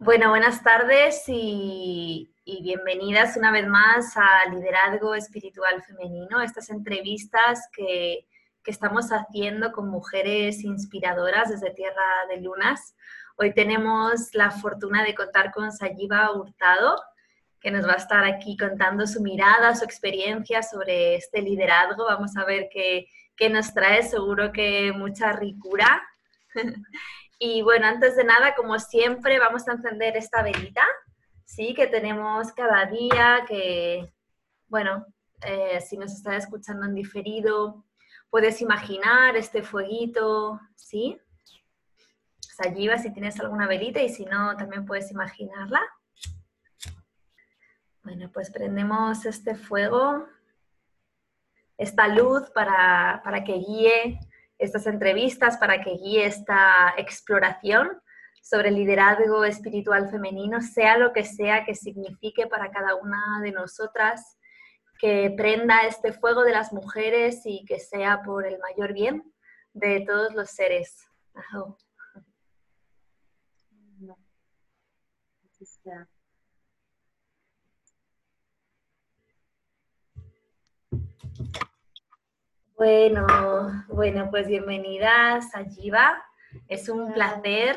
Bueno, buenas tardes y, bienvenidas una vez más a Liderazgo Espiritual Femenino, estas entrevistas que, estamos haciendo con mujeres inspiradoras desde Tierra de Lunas. Hoy tenemos la fortuna de contar con Sayiva Hurtado, que nos va a estar aquí contando su mirada, su experiencia sobre este liderazgo. Vamos a ver qué, qué nos trae, seguro que mucha ricura. Y bueno, antes de nada, como siempre, vamos a encender esta velita, ¿sí? Que tenemos cada día, que, bueno, eh, si nos estás escuchando en diferido, puedes imaginar este fueguito, ¿sí? Sayiva, si tienes alguna velita y si no, también puedes imaginarla. Bueno, pues prendemos este fuego, esta luz para, para que guíe estas entrevistas para que guíe esta exploración sobre el liderazgo espiritual femenino, sea lo que sea que signifique para cada una de nosotras, que prenda este fuego de las mujeres y que sea por el mayor bien de todos los seres. Bueno, bueno, pues bienvenidas a Jiva. Es un placer.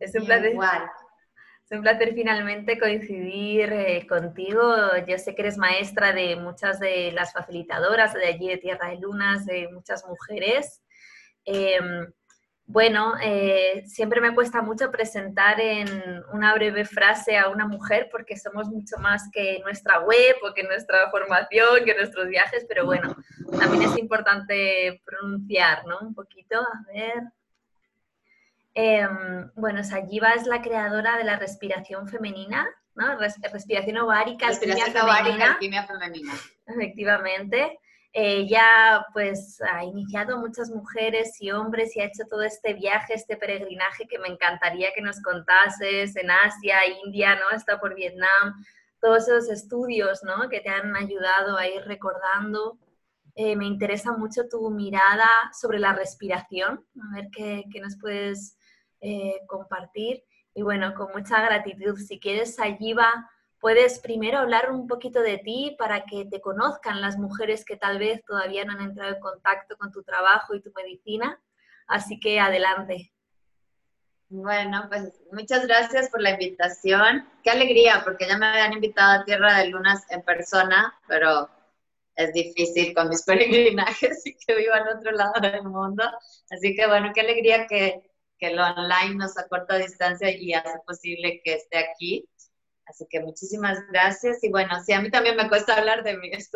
es un placer. Es un placer finalmente coincidir eh, contigo. Yo sé que eres maestra de muchas de las facilitadoras de allí de Tierra de Lunas, de muchas mujeres. Em, bueno, eh, siempre me cuesta mucho presentar en una breve frase a una mujer porque somos mucho más que nuestra web o que nuestra formación, que nuestros viajes, pero bueno, también es importante pronunciar, ¿no? Un poquito, a ver. Em, bueno, Sayiva es la creadora de la respiración femenina, ¿no? respiración ovárica, respiración ovárica, alquimia femenina. Efectivamente. Ella pues ha iniciado muchas mujeres y hombres y ha hecho todo este viaje, este peregrinaje que me encantaría que nos contases en Asia, India, ¿no? Está por Vietnam, todos esos estudios, ¿no? Que te han ayudado a ir recordando. Eh, me interesa mucho tu mirada sobre la respiración, a ver qué, nos puedes eh, compartir. Y bueno, con mucha gratitud, si quieres, allí va puedes primero hablar un poquito de ti para que te conozcan las mujeres que tal vez todavía no han entrado en contacto con tu trabajo y tu medicina. Así que adelante. Bueno, pues muchas gracias por la invitación. Qué alegría, porque ya me habían invitado a Tierra de Lunas en persona, pero es difícil con mis peregrinajes y que vivo en otro lado del mundo. Así que bueno, qué alegría que, que lo online nos acorta distancia y hace posible que esté aquí. Así que muchísimas gracias. Y bueno, sí, a mí también me cuesta hablar de mí, es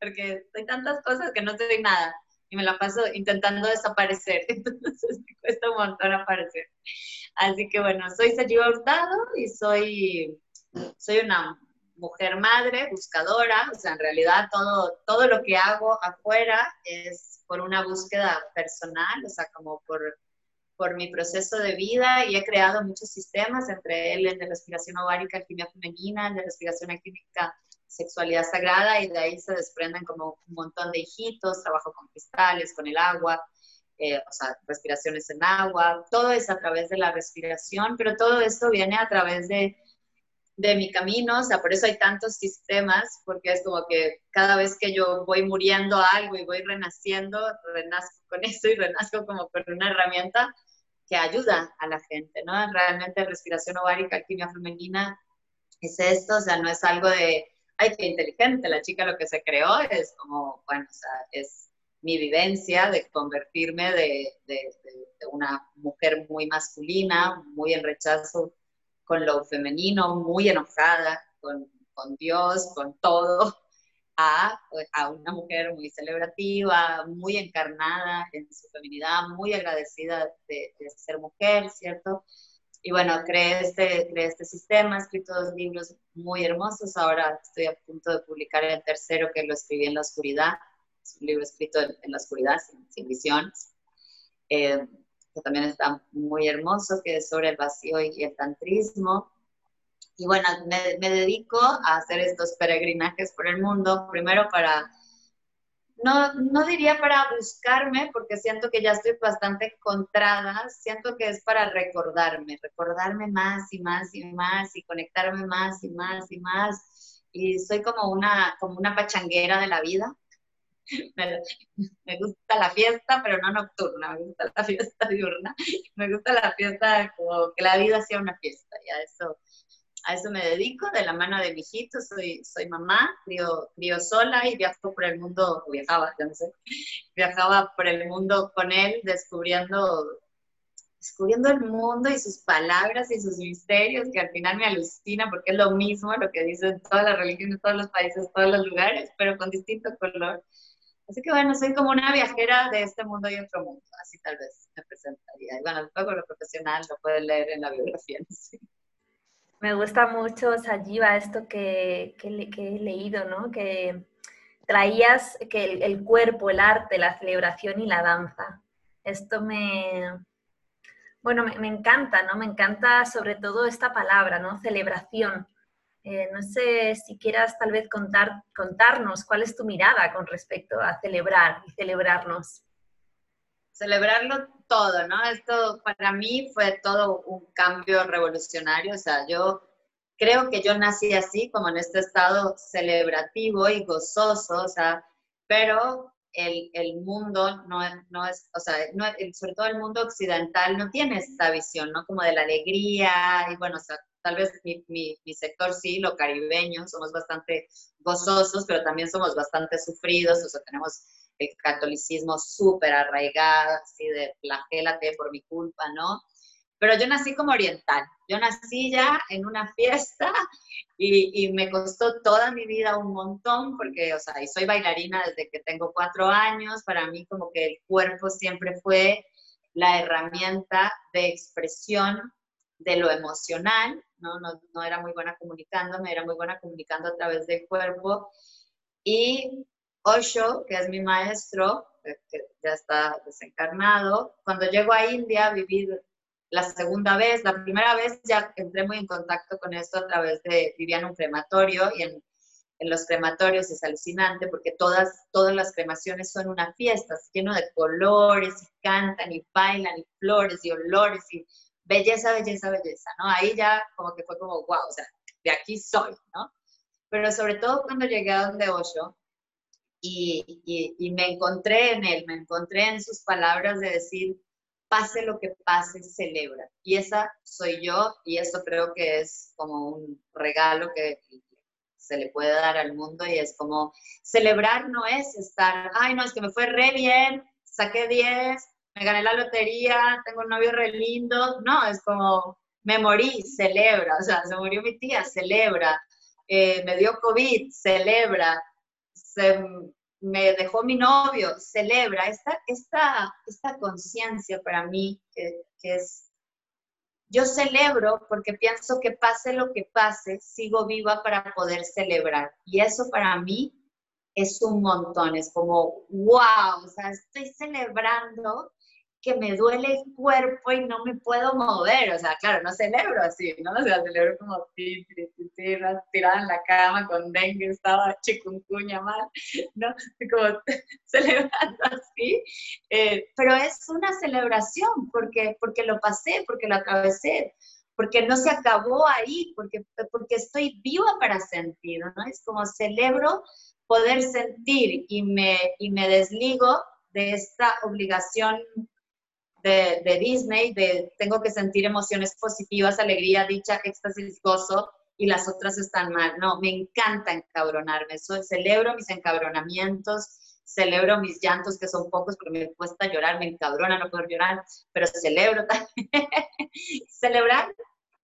porque hay tantas cosas que no soy nada y me la paso intentando desaparecer, entonces me cuesta un montón aparecer. Así que bueno, soy Sayiva Hurtado y soy, soy una mujer madre, buscadora, o sea, en realidad todo, todo lo que hago afuera es por una búsqueda personal, o sea, como por por mi proceso de vida y he creado muchos sistemas, entre él el de respiración ovárica, alquimia femenina, el de respiración alquímica, sexualidad sagrada, y de ahí se desprenden como un montón de hijitos, trabajo con cristales, con el agua, eh, o sea, respiraciones en agua, todo es a través de la respiración, pero todo esto viene a través de, de mi camino, o sea, por eso hay tantos sistemas, porque es como que cada vez que yo voy muriendo a algo y voy renaciendo, renazco con eso y renazco como con una herramienta que ayuda a la gente, ¿no? Realmente respiración ovárica, alquimia femenina, es esto, o sea, no es algo de, ay, qué inteligente, la chica lo que se creó es como, bueno, o sea, es mi vivencia de convertirme de, de, de una mujer muy masculina, muy en rechazo con lo femenino, muy enojada con, con Dios, con todo, a, a, una mujer muy celebrativa, muy encarnada en su feminidad, muy agradecida de, ser mujer, ¿cierto? Y bueno, creé este, creé este sistema, he escrito dos libros muy hermosos, ahora estoy a punto de publicar el tercero que lo escribí en la oscuridad, es un libro escrito en, la oscuridad, sin, visiones, eh, que también está muy hermoso, que es sobre el vacío y el tantrismo, y bueno, me, dedico a hacer estos peregrinajes por el mundo, primero para no, no diría para buscarme, porque siento que ya estoy bastante encontrada, siento que es para recordarme, recordarme más y más y más y conectarme más y más y más. Y soy como una, como una pachanguera de la vida. Me, me gusta la fiesta, pero no nocturna, me gusta la fiesta diurna, me gusta la fiesta como que la vida sea una fiesta, ya eso a eso me dedico, de la mano de mi hijito, soy, soy mamá, crío, sola y viajo por el mundo, viajaba, ya no sé, viajaba por el mundo con él, descubriendo, descubriendo el mundo y sus palabras y sus misterios, que al final me alucina porque es lo mismo lo que dicen todas las religiones, todos los países, todos los lugares, pero con distinto color. Así que bueno, soy como una viajera de este mundo y otro mundo, así tal vez me presentaría. Y bueno, con lo profesional lo pueden leer en la biografía. ¿sí? Me gusta mucho, Sajiva, esto que, que, he leído, ¿no? Que traías que el, cuerpo, el arte, la celebración y la danza. Esto me, bueno, me, encanta, ¿no? Me encanta sobre todo esta palabra, ¿no? Celebración. Eh, no sé si quieras tal vez contar, contarnos cuál es tu mirada con respecto a celebrar y celebrarnos celebrarlo todo, ¿no? Esto para mí fue todo un cambio revolucionario, o sea, yo creo que yo nací así, como en este estado celebrativo y gozoso, o sea, pero el, el mundo no, no, es, o sea, no, sobre todo el mundo occidental no tiene esta visión, ¿no? Como de la alegría y bueno, o sea, tal vez mi, mi, mi, sector sí, lo caribeño, somos bastante gozosos, pero también somos bastante sufridos, o sea, tenemos el catolicismo súper arraigado, así de flagélate por mi culpa, ¿no? Pero yo nací como oriental, yo nací ya en una fiesta y, y, me costó toda mi vida un montón porque, o sea, y soy bailarina desde que tengo cuatro años, para mí como que el cuerpo siempre fue la herramienta de expresión de lo emocional, ¿no? No, no era muy buena comunicando, me era muy buena comunicando a través del cuerpo y Osho, que es mi maestro, que ya está desencarnado, cuando llego a India a vivir la segunda vez, la primera vez ya entré muy en contacto con esto a través de, vivía en un crematorio y en, en los crematorios es alucinante porque todas, todas las cremaciones son una fiesta, lleno de colores y cantan y bailan y flores y olores y belleza, belleza, belleza, ¿no? Ahí ya como que fue como, wow, o sea, de aquí soy, ¿no? Pero sobre todo cuando llegué a donde Osho, y, me encontré en él, me encontré en sus palabras de decir, pase lo que pase, celebra. Y esa soy yo y eso creo que es como un regalo que se le puede dar al mundo y es como celebrar no es estar, ay no, es que me fue re bien, saqué 10, me gané la lotería, tengo un novio re lindo, no, es como me morí, celebra, o sea, se murió mi tía, celebra, eh, me dio COVID, celebra, me dejó mi novio, celebra esta, esta, esta conciencia para mí que, es, yo celebro porque pienso que pase lo que pase, sigo viva para poder celebrar. Y eso para mí es un montón, es como, wow, o sea, estoy celebrando que me duele el cuerpo y no me puedo mover. O sea, claro, no celebro así, ¿no? O sea, celebro como tirada en la cama con dengue, estaba chikungunya mal, ¿no? Como celebrando así. Eh, pero es una celebración porque, porque lo pasé, porque lo atravesé, porque no se acabó ahí, porque, porque estoy viva para sentir, ¿no? Es como celebro poder sentir y me, y me desligo de esta obligación de, Disney, de tengo que sentir emociones positivas, alegría, dicha, éxtasis, gozo, y las otras están mal. No, me encanta encabronarme. celebro mis encabronamientos, celebro mis llantos, que son pocos, porque me cuesta llorar, me encabrona no poder llorar, pero celebro también. Celebrar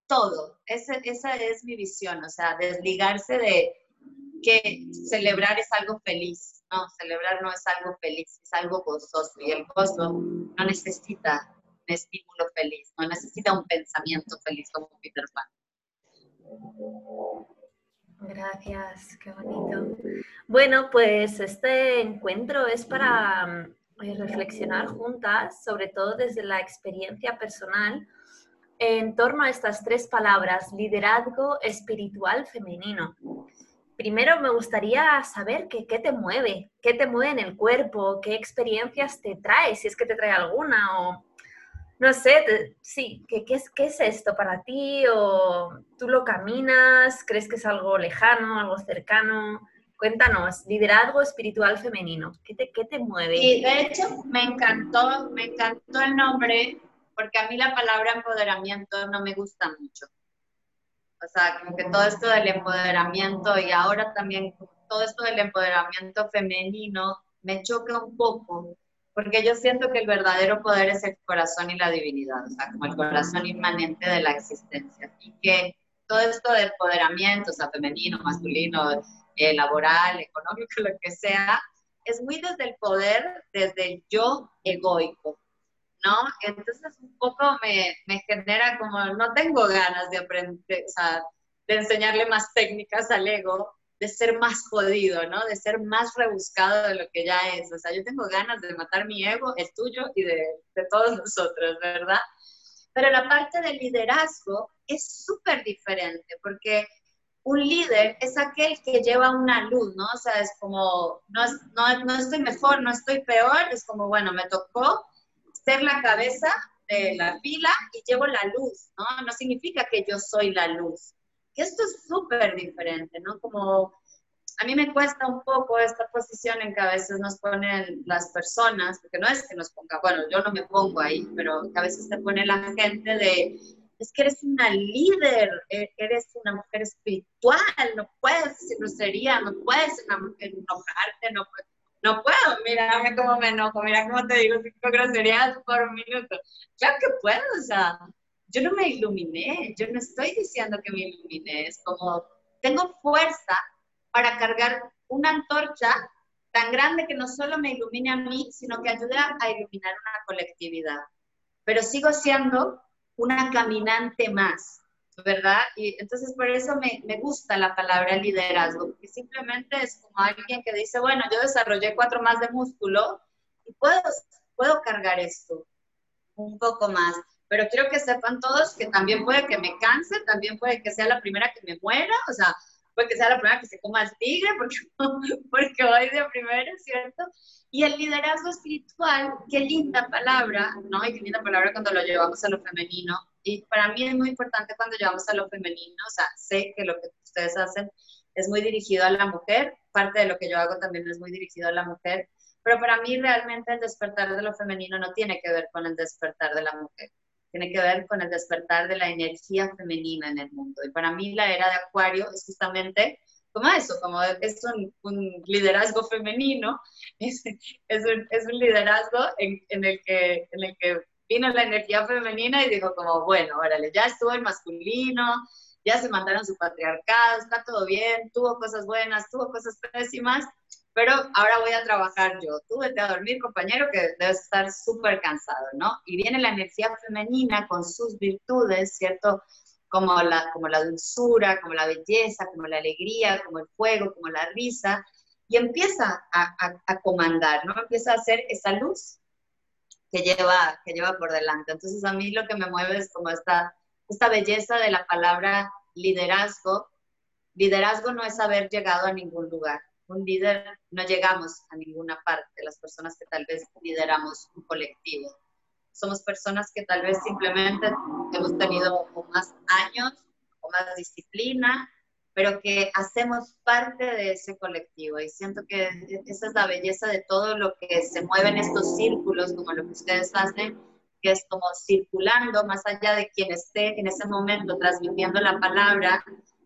todo. esa es mi visión, o sea, desligarse de que celebrar es algo feliz no, celebrar no es algo feliz, es algo gozoso y el gozo no necesita un estímulo feliz, no necesita un pensamiento feliz como Peter Pan. Gracias, qué bonito. Bueno, pues este encuentro es para eh, reflexionar juntas, sobre todo desde la experiencia personal, en torno a estas tres palabras, liderazgo espiritual femenino. Primero me gustaría saber qué te mueve, qué te mueve en el cuerpo, qué experiencias te trae, si es que te trae alguna, o no sé, sí, ¿qué, qué, es, ¿qué es esto para ti? ¿O tú lo caminas? ¿Crees que es algo lejano, algo cercano? Cuéntanos, liderazgo espiritual femenino, ¿qué te, qué te mueve? Y de hecho me encantó, me encantó el nombre, porque a mí la palabra empoderamiento no me gusta mucho. O sea, como que todo esto del empoderamiento y ahora también todo esto del empoderamiento femenino me choca un poco, porque yo siento que el verdadero poder es el corazón y la divinidad, o sea, como el corazón inmanente de la existencia. Y que todo esto de empoderamiento, o sea, femenino, masculino, eh, laboral, económico, lo que sea, es muy desde el poder, desde el yo egoico. ¿No? Entonces un poco me, me, genera como, no tengo ganas de aprender, o sea, de enseñarle más técnicas al ego, de ser más jodido, ¿no? De ser más rebuscado de lo que ya es. O sea, yo tengo ganas de matar mi ego, el tuyo y de, de todos nosotros, ¿verdad? Pero la parte del liderazgo es súper diferente porque un líder es aquel que lleva una luz, ¿no? O sea, es como, no, no, no estoy mejor, no estoy peor, es como, bueno, me tocó ser la cabeza de la fila y llevo la luz, ¿no? No significa que yo soy la luz. Que esto es súper diferente, ¿no? Como a mí me cuesta un poco esta posición en que a veces nos ponen las personas, porque no es que nos ponga, bueno, yo no me pongo ahí, pero que a veces te pone la gente de, es que eres una líder, e-, eres una mujer espiritual, no puedes decir grosería, no puedes enojarte, no puedes no puedo, mírame cómo me enojo, mira cómo te digo cinco groserías por minuto. Claro que puedo, o sea, yo no me iluminé, yo no estoy diciendo que me iluminé, es como, tengo fuerza para cargar una antorcha tan grande que no solo me ilumine a mí, sino que ayude a iluminar una colectividad. Pero sigo siendo una caminante más. ¿Verdad? Y entonces por eso me, me, gusta la palabra liderazgo, porque simplemente es como alguien que dice, bueno, yo desarrollé cuatro más de músculo y puedo, puedo cargar esto un poco más. Pero quiero que sepan todos que también puede que me canse, también puede que sea la primera que me muera, o sea, puede que sea la primera que se coma el tigre, porque, porque voy de primera, ¿cierto? Y el liderazgo espiritual, qué linda palabra, ¿no? Y qué linda palabra cuando lo llevamos a lo femenino. Y para mí es muy importante cuando llevamos a lo femenino, o sea, sé que lo que ustedes hacen es muy dirigido a la mujer, parte de lo que yo hago también es muy dirigido a la mujer, pero para mí realmente el despertar de lo femenino no tiene que ver con el despertar de la mujer, tiene que ver con el despertar de la energía femenina en el mundo. Y para mí la era de Acuario es justamente como eso, como es un, liderazgo femenino, es, es, un, es un, liderazgo en, en, el que, en el que vino la energía femenina y dijo como, bueno, órale, ya estuvo el masculino, ya se mandaron su patriarcado, está todo bien, tuvo cosas buenas, tuvo cosas pésimas, pero ahora voy a trabajar yo. Tú vete a dormir, compañero, que debes estar súper cansado, ¿no? Y viene la energía femenina con sus virtudes, ¿cierto? Como la, como la dulzura, como la belleza, como la alegría, como el fuego, como la risa, y empieza a, a, a comandar, ¿no? Empieza a hacer esa luz que lleva, que lleva por delante. Entonces a mí lo que me mueve es como esta, esta belleza de la palabra liderazgo. Liderazgo no es haber llegado a ningún lugar. Un líder no llegamos a ninguna parte, las personas que tal vez lideramos un colectivo. Somos personas que tal vez simplemente hemos tenido más años o más disciplina pero que hacemos parte de ese colectivo. Y siento que esa es la belleza de todo lo que se mueve en estos círculos, como lo que ustedes hacen, que es como circulando más allá de quien esté en ese momento transmitiendo la palabra.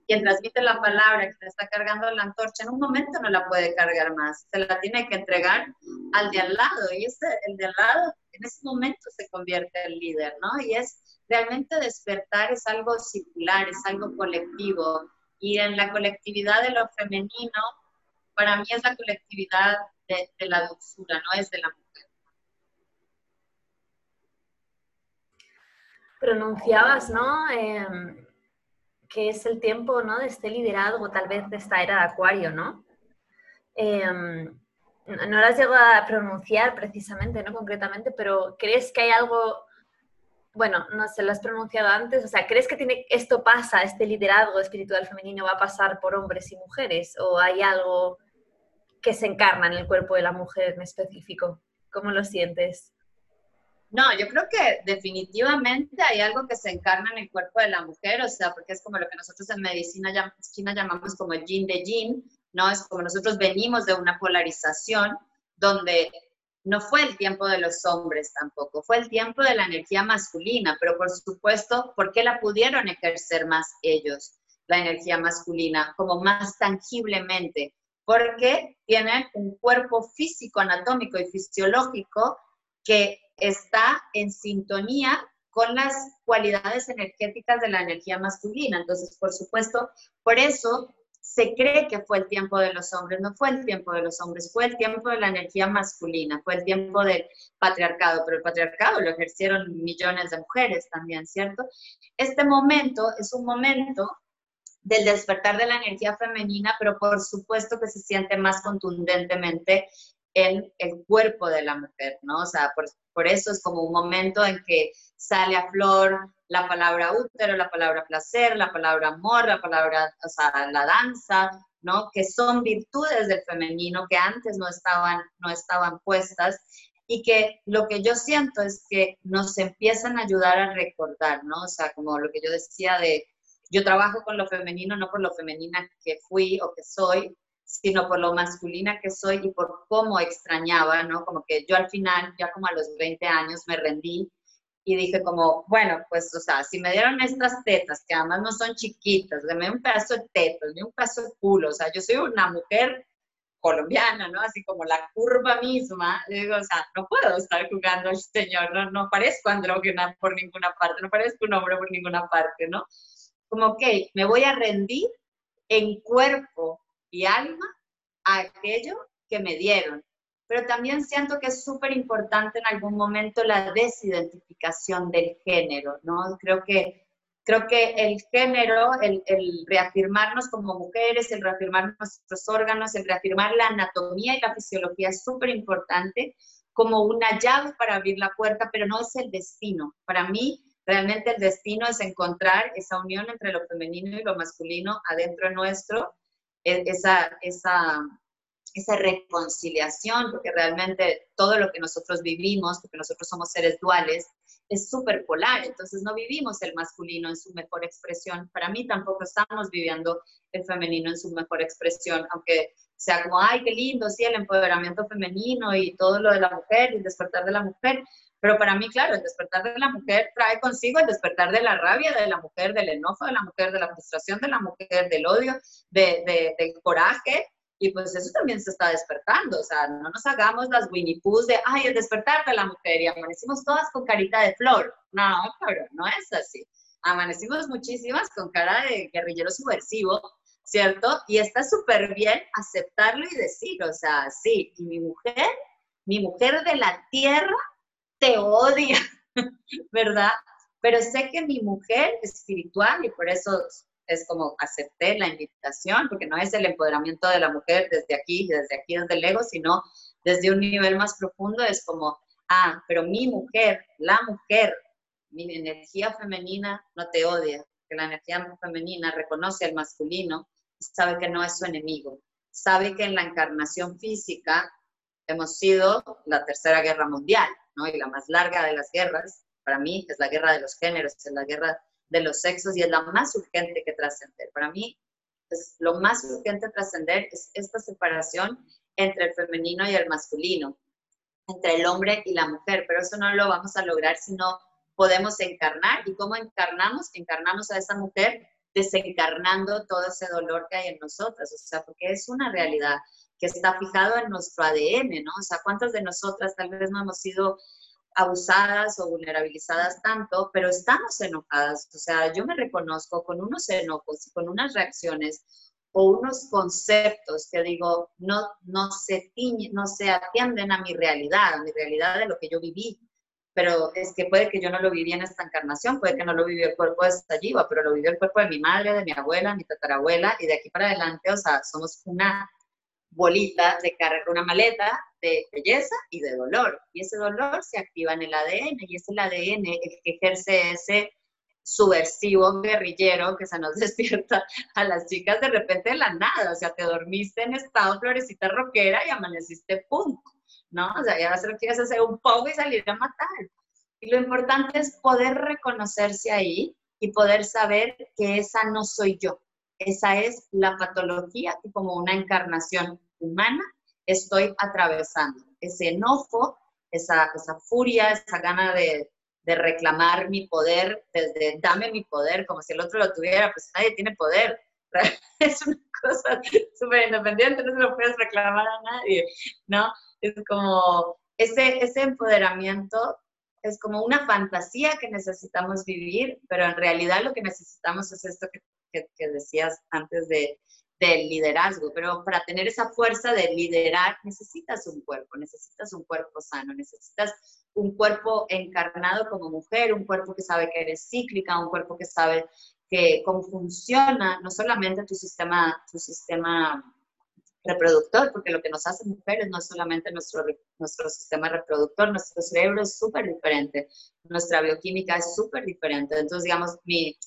Quien transmite la palabra, quien está cargando la antorcha, en un momento no la puede cargar más, se la tiene que entregar al de al lado. Y ese, el de al lado en ese momento se convierte en líder, ¿no? Y es realmente despertar, es algo circular, es algo colectivo y en la colectividad de lo femenino, para mí es la colectividad de, la dulzura, no es de la mujer. Pronunciabas, ¿no? Em, que es el tiempo, ¿no? De este liderazgo, tal vez de esta era de Acuario, ¿no? Em, no las llego a pronunciar precisamente, no concretamente, pero ¿crees que hay algo bueno, no sé, lo has pronunciado antes, o sea, ¿crees que tiene, esto pasa, este liderazgo espiritual femenino va a pasar por hombres y mujeres? ¿O hay algo que se encarna en el cuerpo de la mujer en específico? ¿Cómo lo sientes? No, yo creo que definitivamente hay algo que se encarna en el cuerpo de la mujer, o sea, porque es como lo que nosotros en medicina china llamamos como yin de yin, ¿no? Es como nosotros venimos de una polarización donde no fue el tiempo de los hombres tampoco, fue el tiempo de la energía masculina, pero por supuesto, ¿por qué la pudieron ejercer más ellos, la energía masculina, como más tangiblemente? Porque tienen un cuerpo físico, anatómico y fisiológico que está en sintonía con las cualidades energéticas de la energía masculina. Entonces, por supuesto, por eso se cree que fue el tiempo de los hombres, no fue el tiempo de los hombres, fue el tiempo de la energía masculina, fue el tiempo del patriarcado, pero el patriarcado lo ejercieron millones de mujeres también, ¿cierto? Este momento es un momento del despertar de la energía femenina, pero por supuesto que se siente más contundentemente en el cuerpo de la mujer, ¿no? O sea, por, por eso es como un momento en que sale a flor la palabra útero, la palabra placer, la palabra amor, la palabra, o sea, la danza, ¿no? Que son virtudes del femenino que antes no estaban, no estaban puestas y que lo que yo siento es que nos empiezan a ayudar a recordar, ¿no? O sea, como lo que yo decía de, yo trabajo con lo femenino no por lo femenina que fui o que soy, sino por lo masculina que soy y por cómo extrañaba, ¿no? Como que yo al final, ya como a los 20 años, me rendí y dije como, bueno, pues, o sea, si me dieron estas tetas, que además no son chiquitas, dame un pedazo de tetas, dame un pedazo de culo, o sea, yo soy una mujer colombiana, ¿no? Así como la curva misma, digo, o sea, no puedo estar jugando al señor, no, no parezco andrógena por ninguna parte, no parezco un hombre por ninguna parte, ¿no? Como, ok, me voy a rendir en cuerpo y alma a aquello que me dieron pero también siento que es súper importante en algún momento la desidentificación del género, ¿no? Creo que, creo que el género, el, reafirmarnos como mujeres, el reafirmar nuestros órganos, el reafirmar la anatomía y la fisiología es súper importante como una llave para abrir la puerta, pero no es el destino. Para mí, realmente el destino es encontrar esa unión entre lo femenino y lo masculino adentro nuestro, esa, esa esa reconciliación, porque realmente todo lo que nosotros vivimos, porque nosotros somos seres duales, es súper polar, entonces no vivimos el masculino en su mejor expresión. Para mí tampoco estamos viviendo el femenino en su mejor expresión, aunque sea como, ay, qué lindo, sí, el empoderamiento femenino y todo lo de la mujer el despertar de la mujer. Pero para mí, claro, el despertar de la mujer trae consigo el despertar de la rabia de la mujer, del enojo de la mujer, de la frustración de la mujer, del odio, de, del coraje, y pues eso también se está despertando, o sea, no nos hagamos las Winnie Pooh de, ay, el despertar de la mujer y amanecimos todas con carita de flor. No, pero no es así. Amanecimos muchísimas con cara de guerrillero subversivo, ¿cierto? Y está súper bien aceptarlo y decir, o sea, sí, y mi mujer, mi mujer de la tierra te odia, ¿verdad? Pero sé que mi mujer espiritual, y por eso es como acepté la invitación, porque no es el empoderamiento de la mujer desde aquí, desde aquí, desde el ego, sino desde un nivel más profundo, es como, ah, pero mi mujer, la mujer, mi energía femenina no te odia, que la energía femenina reconoce al masculino sabe que no es su enemigo, sabe que en la encarnación física hemos sido la tercera guerra mundial, ¿no? Y la más larga de las guerras, para mí, es la guerra de los géneros, es la guerra de los sexos y es la más urgente que trascender. Para mí, es lo más urgente trascender es esta separación entre el femenino y el masculino, entre el hombre y la mujer, pero eso no lo vamos a lograr si no podemos encarnar. ¿Y cómo encarnamos? Encarnamos a esa mujer desencarnando todo ese dolor que hay en nosotras, o sea, porque es una realidad que está fijado en nuestro ADN, ¿no? O sea, ¿cuántas de nosotras tal vez no hemos sido abusadas o vulnerabilizadas tanto, pero estamos enojadas. O sea, yo me reconozco con unos enojos y con unas reacciones o unos conceptos que digo, no, no, se no se atienden a mi realidad, a mi realidad de lo que yo viví. Pero es que puede que yo no lo viví en esta encarnación, puede que no lo vivió el cuerpo de esta yiva, pero lo vivió el cuerpo de mi madre, de mi abuela, mi tatarabuela, y de aquí para adelante, o sea, somos una bolita de carga, una maleta de belleza y de dolor. Y ese dolor se activa en el ADN y es el ADN el que ejerce ese subversivo guerrillero que se nos despierta a las chicas de repente de la nada, o sea, te dormiste en estado florecita rockera y amaneciste punk, ¿no? O sea, ya vas a quieres hacer un poco y salir a matar. Y lo importante es poder reconocerse ahí y poder saber que esa no soy yo, esa es la patología que como una encarnación humana estoy atravesando. Ese enojo, esa, esa furia, esa gana de, de reclamar mi poder, desde dame mi poder, como si el otro lo tuviera, pues nadie tiene poder. Es una cosa súper independiente, no se lo puedes reclamar a nadie, ¿no? Es como ese, ese empoderamiento es como una fantasía que necesitamos vivir, pero en realidad lo que necesitamos es esto que, que, decías antes de, del liderazgo, pero para tener esa fuerza de liderar necesitas un cuerpo, necesitas un cuerpo sano, necesitas un cuerpo encarnado como mujer, un cuerpo que sabe que eres cíclica, un cuerpo que sabe que cómo funciona no solamente tu sistema, tu sistema reproductor, porque lo que nos hace mujeres no es solamente nuestro, nuestro sistema reproductor, nuestro cerebro es súper diferente, nuestra bioquímica es súper diferente. Entonces, digamos, mi,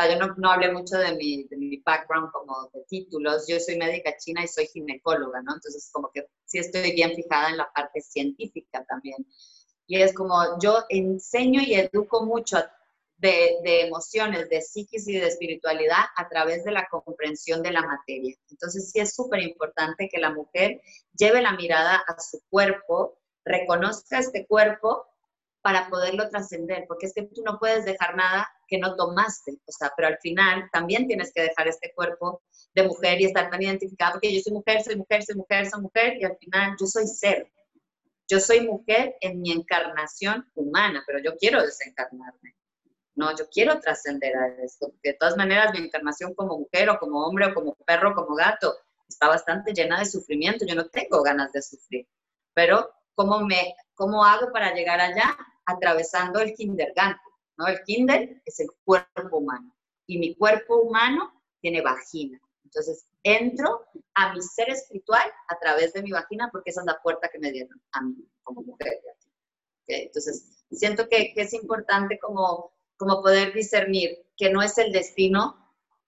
sea, yo no, no hablé mucho de mi, de mi background como de títulos, yo soy médica china y soy ginecóloga, ¿no? Entonces, como que sí estoy bien fijada en la parte científica también. Y es como yo enseño y educo mucho de, de, emociones, de psiquis y de espiritualidad a través de la comprensión de la materia. Entonces sí es súper importante que la mujer lleve la mirada a su cuerpo, reconozca este cuerpo para poderlo trascender, porque es que tú no puedes dejar nada que no tomaste, o sea, pero al final también tienes que dejar este cuerpo de mujer y estar tan identificada, porque yo soy mujer, soy mujer, soy mujer, soy mujer, y al final yo soy ser, yo soy mujer en mi encarnación humana, pero yo quiero desencarnarme. No, yo quiero trascender a esto, porque de todas maneras mi encarnación como mujer o como hombre o como perro como gato está bastante llena de sufrimiento. Yo no tengo ganas de sufrir. Pero ¿cómo, me, cómo hago para llegar allá? Atravesando el kindergarten. ¿No? El kinder es el cuerpo humano y mi cuerpo humano tiene vagina. Entonces, entro a mi ser espiritual a través de mi vagina porque esa es la puerta que me dieron a mí como mujer. Entonces, siento que, es importante como, como poder discernir que no es el destino,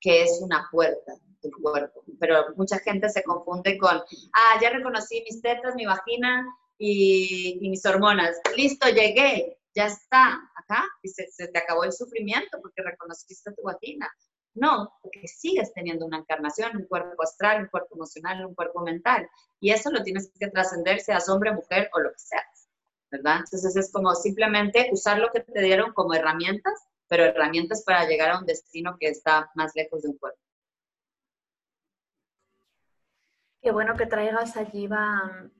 que es una puerta del cuerpo. Pero mucha gente se confunde con, ah, ya reconocí mis tetas, mi vagina y, mis hormonas. Listo, llegué, ya está acá y se, se, te acabó el sufrimiento porque reconociste tu vagina. No, porque sigues teniendo una encarnación, un cuerpo astral, un cuerpo emocional, un cuerpo mental. Y eso lo tienes que trascender, seas hombre, mujer o lo que seas, ¿verdad? Entonces es como simplemente usar lo que te dieron como herramientas, pero herramientas para llegar a un destino que está más lejos de un cuerpo. Qué bueno que traigas allí, va.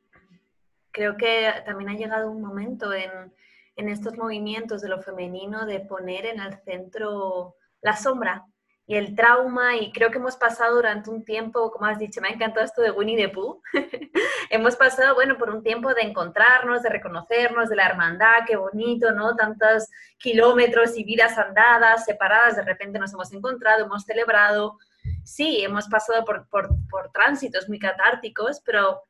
Creo que también ha llegado un momento en, en estos movimientos de lo femenino de poner en el centro la sombra, y el trauma, y creo que hemos pasado durante un tiempo, como has dicho, me ha encantado esto de Winnie the Pooh, hemos pasado, bueno, por un tiempo de encontrarnos, de reconocernos, de la hermandad, qué bonito, ¿no? Tantos kilómetros y vidas andadas, separadas, de repente nos hemos encontrado, hemos celebrado, sí, hemos pasado por, por, por tránsitos muy catárticos, pero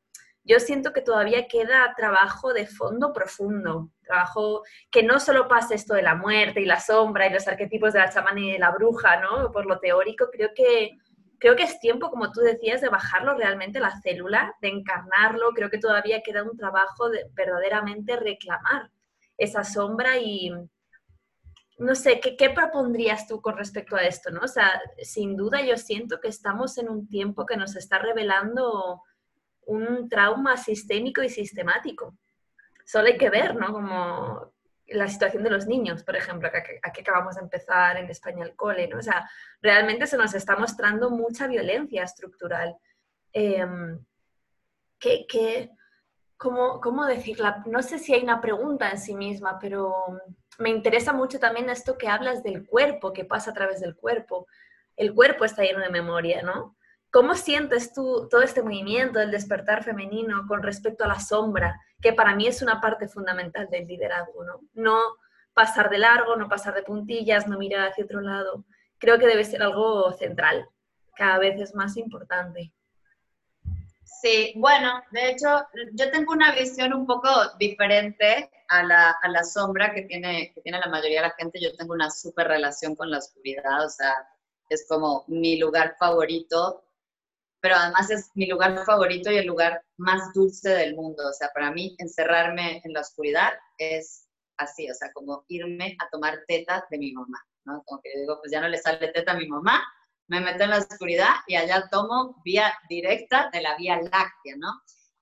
yo siento que todavía queda trabajo de fondo profundo, trabajo que no solo pase esto de la muerte y la sombra y los arquetipos de la chamana y de la bruja, ¿no? Por lo teórico, creo que, creo que es tiempo, como tú decías, de bajarlo realmente a la célula, de encarnarlo. Creo que todavía queda un trabajo de verdaderamente reclamar esa sombra y, no sé, ¿qué, ¿qué, propondrías tú con respecto a esto? ¿no? O sea, sin duda yo siento que estamos en un tiempo que nos está revelando un trauma sistémico y sistemático. Solo hay que ver, ¿no? Como la situación de los niños, por ejemplo, aquí acabamos de empezar en España el cole, ¿no? O sea, realmente se nos está mostrando mucha violencia estructural. Eh, cómo, ¿Cómo decirla? No sé si hay una pregunta en sí misma, pero me interesa mucho también esto que hablas del cuerpo, que pasa a través del cuerpo. El cuerpo está lleno de memoria, ¿no? ¿Cómo sientes tú todo este movimiento del despertar femenino con respecto a la sombra, que para mí es una parte fundamental del liderazgo, ¿no? No pasar de largo, no pasar de puntillas, no mirar hacia otro lado. Creo que debe ser algo central, cada vez es más importante. Sí, bueno, de hecho, yo tengo una visión un poco diferente a la, a la sombra que tiene, que tiene la mayoría de la gente. Yo tengo una súper relación con la oscuridad, o sea, es como mi lugar favorito, pero además es mi lugar favorito y el lugar más dulce del mundo. O sea, para mí encerrarme en la oscuridad es así, o sea, como irme a tomar teta de mi mamá, ¿no? Como que digo, pues ya no le sale teta a mi mamá, me meto en la oscuridad y allá tomo vía directa de la vía láctea, ¿no?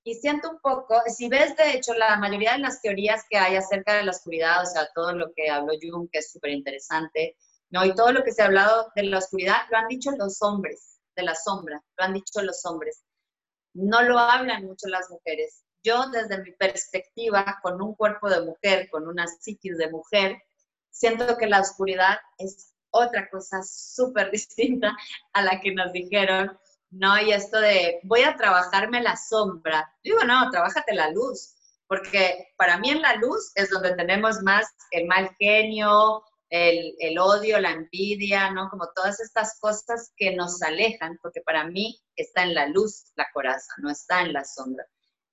Y siento un poco, si ves de hecho la mayoría de las teorías que hay acerca de la oscuridad, o sea, todo lo que habló Jung, que es súper interesante, ¿no? Y todo lo que se ha hablado de la oscuridad, lo han dicho los hombres, de la sombra, lo han dicho los hombres. No lo hablan mucho las mujeres. Yo, desde mi perspectiva, con un cuerpo de mujer, con una psiquis de mujer, siento que la oscuridad es otra cosa súper distinta a la que nos dijeron, ¿no? Y esto de, voy a trabajarme la sombra. Digo, no, trabájate la luz, porque para mí en la luz es donde tenemos más el mal genio, el, el, odio, la envidia, ¿no? Como todas estas cosas que nos alejan, porque para mí está en la luz la coraza, no está en la sombra.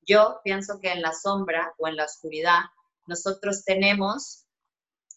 Yo pienso que en la sombra o en la oscuridad nosotros tenemos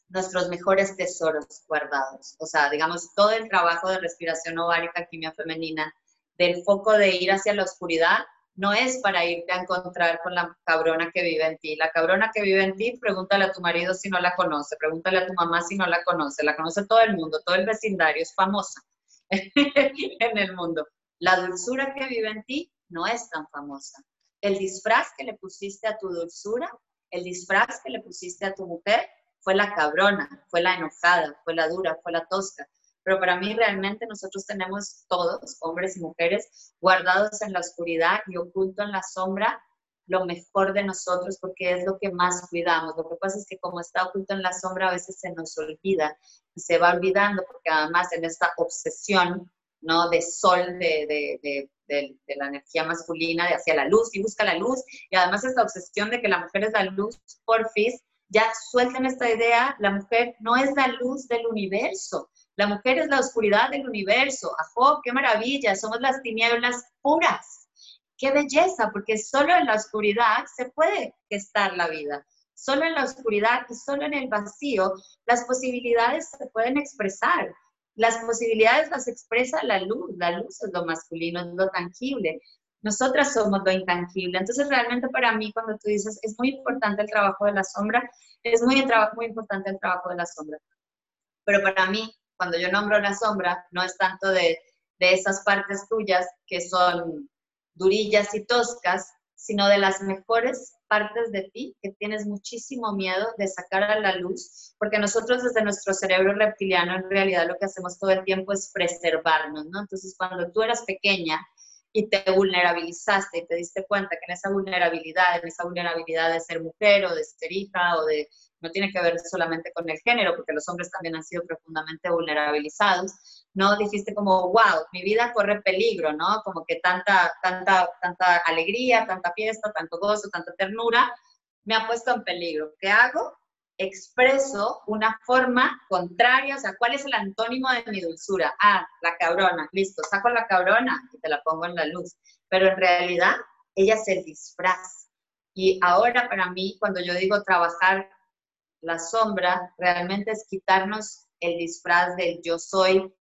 nuestros mejores tesoros guardados. O sea, digamos, todo el trabajo de respiración ovárica, quimia femenina, del foco de ir hacia la oscuridad, no es para irte a encontrar con la cabrona que vive en ti. La cabrona que vive en ti, pregúntale a tu marido si no la conoce, pregúntale a tu mamá si no la conoce, la conoce todo el mundo, todo el vecindario, es famosa en el mundo. La dulzura que vive en ti no es tan famosa. El disfraz que le pusiste a tu dulzura, el disfraz que le pusiste a tu mujer, fue la cabrona, fue la enojada, fue la dura, fue la tosca. Pero para mí realmente nosotros tenemos todos, hombres y mujeres, guardados en la oscuridad y oculto en la sombra lo mejor de nosotros porque es lo que más cuidamos. Lo que pasa es que como está oculto en la sombra a veces se nos olvida y se va olvidando porque además en esta obsesión ¿no? de sol, de, de, de, de, la energía masculina, de hacia la luz y busca la luz y además esta obsesión de que la mujer es la luz, porfis, ya suelten esta idea, la mujer no es la luz del universo, la mujer es la oscuridad del universo. ¡Ajo! ¡Qué maravilla! Somos las tinieblas puras. ¡Qué belleza! Porque solo en la oscuridad se puede gestar la vida. Solo en la oscuridad y solo en el vacío las posibilidades se pueden expresar. Las posibilidades las expresa la luz. La luz es lo masculino, es lo tangible. Nosotras somos lo intangible. Entonces, realmente para mí, cuando tú dices, es muy importante el trabajo de la sombra, es muy, muy importante el trabajo de la sombra. Pero para mí, cuando yo nombro la sombra, no es tanto de, de esas partes tuyas que son durillas y toscas, sino de las mejores partes de ti que tienes muchísimo miedo de sacar a la luz, porque nosotros desde nuestro cerebro reptiliano en realidad lo que hacemos todo el tiempo es preservarnos, ¿no? Entonces cuando tú eras pequeña y te vulnerabilizaste y te diste cuenta que en esa vulnerabilidad, en esa vulnerabilidad de ser mujer o de ser hija o de no tiene que ver solamente con el género, porque los hombres también han sido profundamente vulnerabilizados, ¿no? Dijiste como, wow, mi vida corre peligro, ¿no? Como que tanta, tanta, tanta alegría, tanta fiesta, tanto gozo, tanta ternura, me ha puesto en peligro. ¿Qué hago? Expreso una forma contraria, o sea, ¿cuál es el antónimo de mi dulzura? Ah, la cabrona, listo, saco la cabrona y te la pongo en la luz. Pero en realidad, ella es el disfraz. Y ahora para mí, cuando yo digo trabajar la sombra realmente es quitarnos el disfraz del yo soy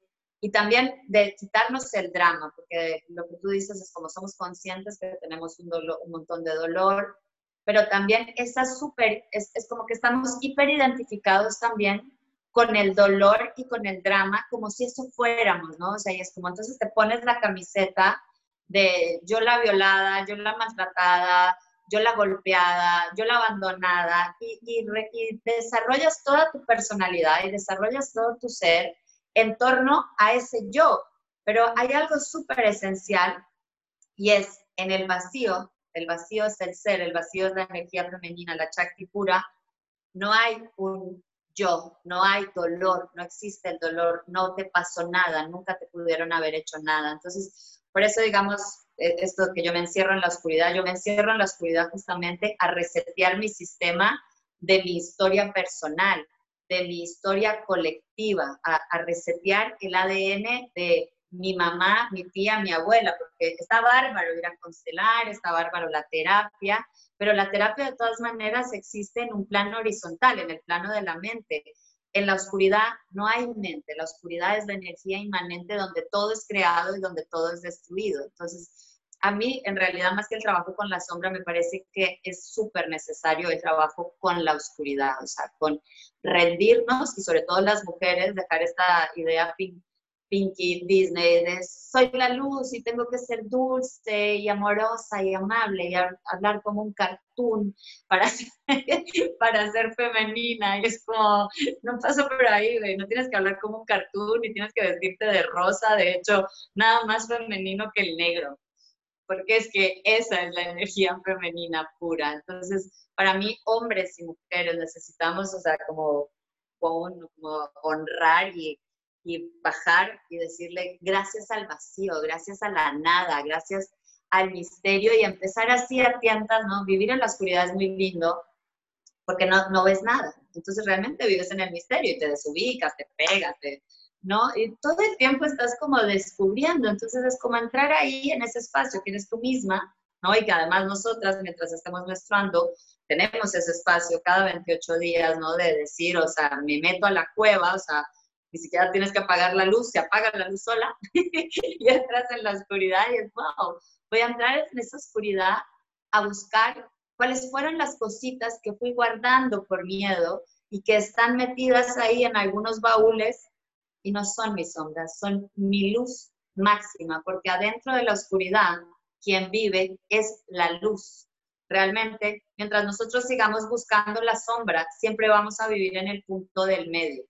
y también de quitarnos el drama, porque lo que tú dices es como somos conscientes que tenemos un, dolor, un montón de dolor, pero también esa súper, es, es como que estamos hiperidentificados también con el dolor y con el drama, como si eso fuéramos, ¿no? O sea, y es como entonces te pones la camiseta de yo la violada, yo la maltratada, yo la golpeada, yo la abandonada, y, y, desarrollas toda tu personalidad y desarrollas todo tu ser en torno a ese yo. Pero hay algo súper esencial y es en el vacío, el vacío es el ser, el vacío es la energía femenina, la chakti pura, no hay un yo, no hay dolor, no existe el dolor, no te pasó nada, nunca te pudieron haber hecho nada. Entonces, por eso, digamos, esto que yo me encierro en la oscuridad, yo me encierro en la oscuridad justamente a resetear mi sistema de mi historia personal, de mi historia colectiva, a, resetear el ADN de mi mamá, mi tía, mi abuela, porque está bárbaro ir a constelar, está bárbaro la terapia, pero la terapia de todas maneras existe en un plano horizontal, en el plano de la mente. En la oscuridad no hay mente, la oscuridad es la energía inmanente donde todo es creado y donde todo es destruido. Entonces, a mí, en realidad, más que el trabajo con la sombra, me parece que es súper necesario el trabajo con la oscuridad, o sea, con rendirnos y sobre todo las mujeres, dejar esta idea Pinky Disney, de soy la luz y tengo que ser dulce y amorosa y amable y hablar como un cartoon para ser, para ser femenina. Y es como, no paso por ahí, no tienes que hablar como un cartoon ni tienes que vestirte de rosa, de hecho, nada más femenino que el negro, porque es que esa es la energía femenina pura. Entonces, para mí, hombres y mujeres necesitamos, o sea, como, como honrar y y bajar y decirle gracias al vacío, gracias a la nada, gracias al misterio y empezar así a tientas, ¿no? Vivir en la oscuridad es muy lindo porque no, no ves nada. Entonces realmente vives en el misterio y te desubicas, te pegas, ¿no? Y todo el tiempo estás como descubriendo. Entonces es como entrar ahí en ese espacio que eres tú misma, ¿no? Y que además nosotras, mientras estamos menstruando, tenemos ese espacio cada 28 días, ¿no? De decir, o sea, me meto a la cueva, o sea, ni siquiera tienes que apagar la luz, se apaga la luz sola y entras en la oscuridad y es, wow, voy a entrar en esa oscuridad a buscar cuáles fueron las cositas que fui guardando por miedo y que están metidas ahí en algunos baúles y no son mis sombras, son mi luz máxima, porque adentro de la oscuridad quien vive es la luz. Realmente, mientras nosotros sigamos buscando la sombra, siempre vamos a vivir en el punto del medio.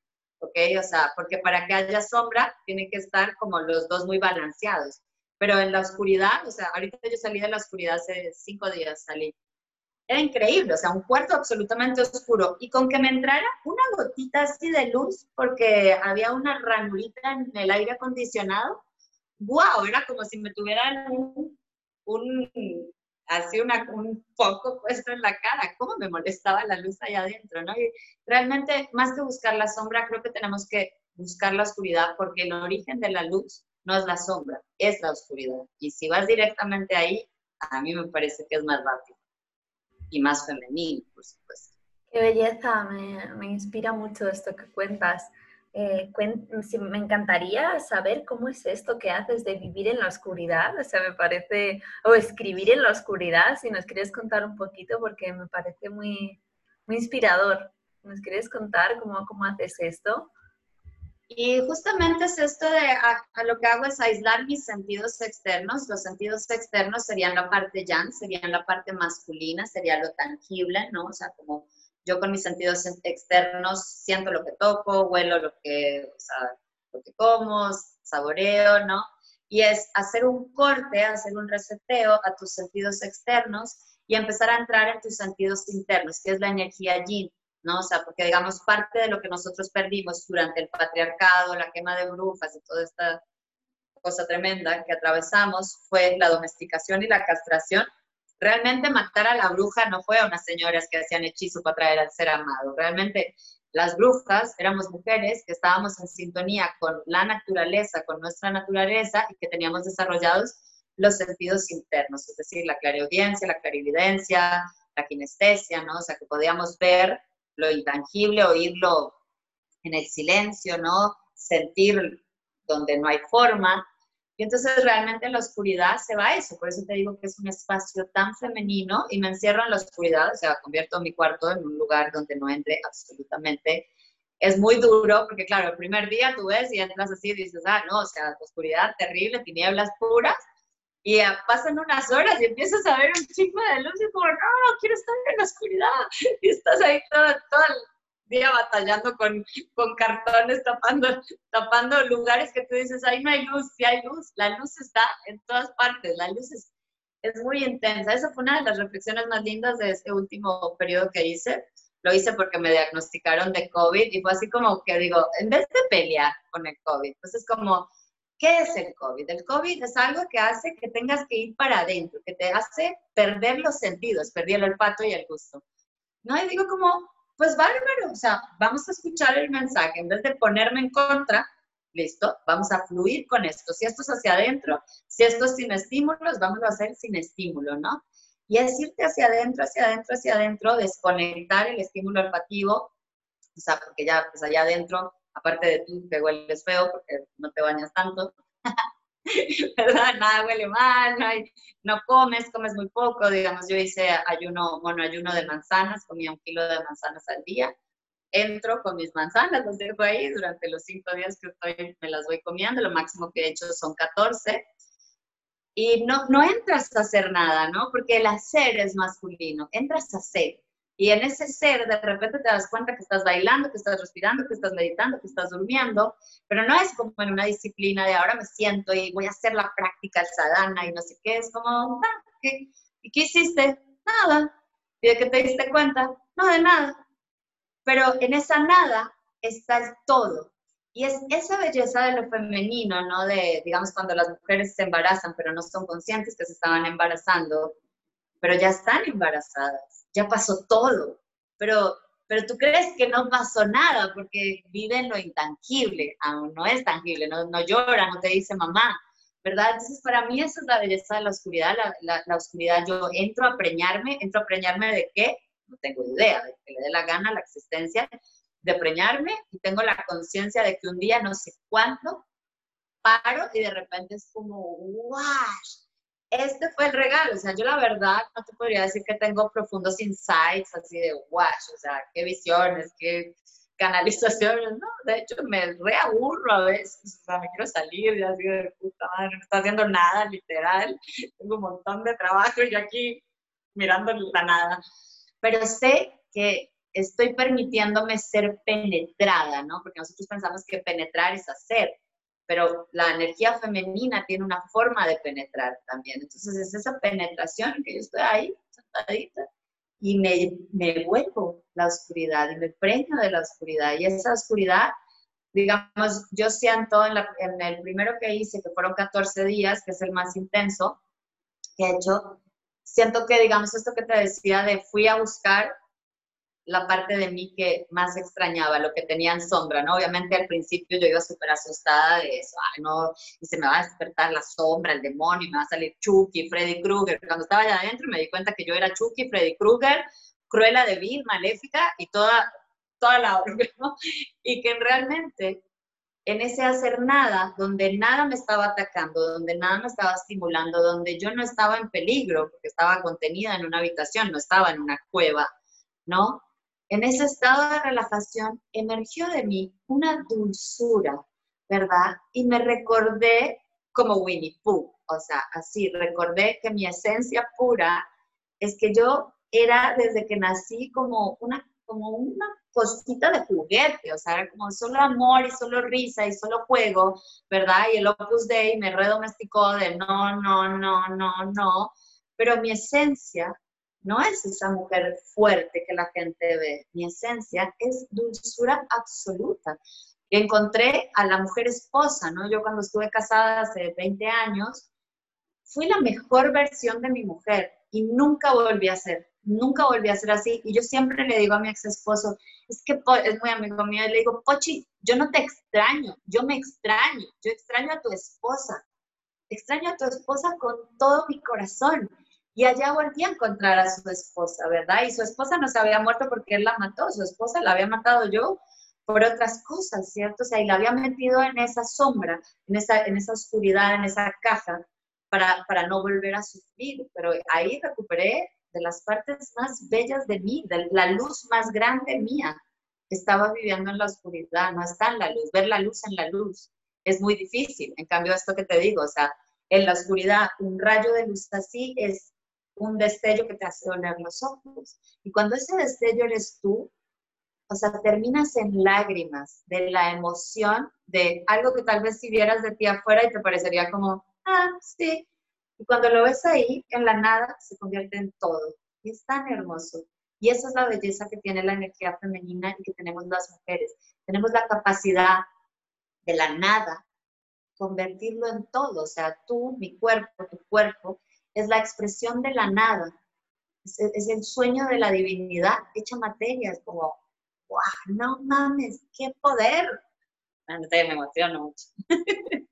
¿Ok? O sea, porque para que haya sombra tiene que estar como los dos muy balanceados. Pero en la oscuridad, o sea, ahorita yo salí de la oscuridad hace cinco días, salí. Era increíble, o sea, un cuarto absolutamente oscuro. Y con que me entrara una gotita así de luz, porque había una ranurita en el aire acondicionado, wow, era como si me tuvieran un, un así una, un foco puesto en la cara, cómo me molestaba la luz allá adentro, ¿no? Y realmente, más que buscar la sombra, creo que tenemos que buscar la oscuridad, porque el origen de la luz no es la sombra, es la oscuridad. Y si vas directamente ahí, a mí me parece que es más rápido y más femenino, por supuesto. Qué belleza, me, me inspira mucho esto que cuentas. Eh, me encantaría saber cómo es esto que haces de vivir en la oscuridad, o sea, me parece, o escribir en la oscuridad, si nos quieres contar un poquito, porque me parece muy, muy inspirador. ¿Nos quieres contar cómo, cómo haces esto? Y justamente es esto de, a, lo que hago es aislar mis sentidos externos. Los sentidos externos serían la parte yang, serían la parte masculina, sería lo tangible, ¿no? O sea, como yo con mis sentidos externos siento lo que toco, huelo lo que, o lo que como, saboreo, ¿no? Y es hacer un corte, hacer un reseteo a tus sentidos externos y empezar a entrar en tus sentidos internos, que es la energía yin, ¿no? O sea, porque digamos, parte de lo que nosotros perdimos durante el patriarcado, la quema de brujas y toda esta cosa tremenda que atravesamos fue la domesticación y la castración Realmente matar a la bruja no fue a unas señoras que hacían hechizo para traer al ser amado. Realmente las brujas éramos mujeres que estábamos en sintonía con la naturaleza, con nuestra naturaleza y que teníamos desarrollados los sentidos internos, es decir, la clareaudiencia, la clarividencia, la kinestesia, ¿no? O sea, que podíamos ver lo intangible, oírlo en el silencio, ¿no? Sentir donde no hay forma. Y entonces realmente en la oscuridad se va eso, por eso te digo que es un espacio tan femenino y me encierro en la oscuridad, o sea, convierto mi cuarto en un lugar donde no entre absolutamente. Es muy duro porque claro, el primer día tú ves y entras así y dices, ah, no, o sea, oscuridad terrible, tinieblas puras, y pasan unas horas y empiezas a ver un chingo de luz y como, no, quiero estar en la oscuridad. Y estás ahí todo, todo, día batallando con, con cartones, tapando, tapando lugares que tú dices, ahí no hay luz, sí hay luz, la luz está en todas partes, la luz es, es muy intensa. Esa fue una de las reflexiones más lindas de este último periodo que hice. Lo hice porque me diagnosticaron de COVID y fue así como que digo, en vez de pelear con el COVID, pues es como, ¿qué es el COVID? El COVID es algo que hace que tengas que ir para adentro, que te hace perder los sentidos, perdí el olfato y el gusto. ¿No? Y digo como, pues bárbaro, o sea, vamos a escuchar el mensaje, en vez de ponerme en contra, listo, vamos a fluir con esto. Si esto es hacia adentro, si esto es sin estímulos, vamos a hacer sin estímulo, ¿no? Y es irte hacia adentro, hacia adentro, hacia adentro, desconectar el estímulo olfativo, o sea, porque ya, pues allá adentro, aparte de tú que hueles feo, porque no te bañas tanto, Nada huele mal, no, no, comes, comes muy poco, digamos, yo hice ayuno, bueno, ayuno de manzanas, comía un kilo de manzanas al día, entro con mis manzanas, las dejo ahí durante los cinco días que estoy, me las voy comiendo, lo máximo que he hecho son 14, y no, no entras a hacer nada, ¿no? Porque el hacer es masculino, entras a ser. Y en ese ser de repente te das cuenta que estás bailando, que estás respirando, que estás meditando, que estás durmiendo, pero no es como en una disciplina de ahora me siento y voy a hacer la práctica el sadhana y no sé qué, es como, ah, ¿qué, ¿y qué hiciste? Nada. ¿Y de qué te diste cuenta? No, de nada. Pero en esa nada está el todo. Y es esa belleza de lo femenino, ¿no? De, digamos, cuando las mujeres se embarazan, pero no son conscientes que se estaban embarazando, pero ya están embarazadas, ya pasó todo. Pero, pero tú crees que no pasó nada porque viven lo intangible, aún no es tangible, no, no llora, no te dice mamá, ¿verdad? Entonces, para mí esa es la belleza de la oscuridad, la, la, oscuridad. Yo entro a preñarme, entro a preñarme de qué? No tengo idea, de que le dé la gana la existencia, de preñarme y tengo la conciencia de que un día, no sé cuándo, paro y de repente es como, ¡wow! Este fue el regalo. O sea, yo la verdad no te podría decir que tengo profundos insights así de, ¡wow! O sea, qué visiones, qué canalizaciones, ¿no? De hecho, me reaburro a veces. O sea, me quiero salir y así de puta madre, no está haciendo nada, literal. Tengo un montón de trabajo y aquí mirando la nada. Pero sé que estoy permitiéndome ser penetrada, ¿no? Porque nosotros pensamos que penetrar es hacer, pero la energía femenina tiene una forma de penetrar también. Entonces es esa penetración que yo estoy ahí, sentadita, y me, me vuelvo la oscuridad y me preño de la oscuridad. Y esa oscuridad, digamos, yo siento en, en el primero que hice, que fueron 14 días, que es el más intenso que he hecho, siento que, digamos, esto que te decía de fui a buscar la parte de mí que más extrañaba, lo que tenía en sombra, ¿no? Obviamente al principio yo iba súper asustada de eso, ay, no, y se me va a despertar la sombra, el demonio, y me va a salir Chucky, Freddy Krueger. Cuando estaba allá adentro me di cuenta que yo era Chucky, Freddy Krueger, cruela de vil, maléfica y toda, toda la obra, ¿no? Y que realmente en ese hacer nada, donde nada me estaba atacando, donde nada me estaba estimulando, donde yo no estaba en peligro, porque estaba contenida en una habitación, no estaba en una cueva, ¿no? En ese estado de relajación emergió de mí una dulzura, ¿verdad? Y me recordé como Winnie Pooh, o sea, así, recordé que mi esencia pura es que yo era desde que nací como una, como una cosita de juguete, o sea, era como solo amor y solo risa y solo juego, ¿verdad? Y el Opus Dei me redomesticó de no, no, no, no, no, pero mi esencia no es esa mujer fuerte que la gente ve. Mi esencia es dulzura absoluta. Encontré a la mujer esposa, ¿no? Yo cuando estuve casada hace 20 años, fui la mejor versión de mi mujer y nunca volví a ser, nunca volví a ser así. Y yo siempre le digo a mi ex esposo, es que es muy amigo mío, y le digo, Pochi, yo no te extraño, yo me extraño, yo extraño a tu esposa, extraño a tu esposa con todo mi corazón y allá volví a encontrar a su esposa, ¿verdad? Y su esposa no se había muerto porque él la mató, su esposa la había matado yo por otras cosas, ¿cierto? O sea, y la había metido en esa sombra, en esa, en esa oscuridad, en esa caja, para, para no volver a sufrir. Pero ahí recuperé de las partes más bellas de mí, de la luz más grande mía. Estaba viviendo en la oscuridad, no está en la luz. Ver la luz en la luz es muy difícil. En cambio, esto que te digo, o sea, en la oscuridad, un rayo de luz así es un destello que te hace doler los ojos. Y cuando ese destello eres tú, o sea, terminas en lágrimas de la emoción de algo que tal vez si vieras de ti afuera y te parecería como, ah, sí. Y cuando lo ves ahí, en la nada, se convierte en todo. Y es tan hermoso. Y esa es la belleza que tiene la energía femenina y que tenemos las mujeres. Tenemos la capacidad de la nada convertirlo en todo. O sea, tú, mi cuerpo, tu cuerpo, es la expresión de la nada, es, el sueño de la divinidad hecha materia, es como, wow, no mames, qué poder, me emociono mucho.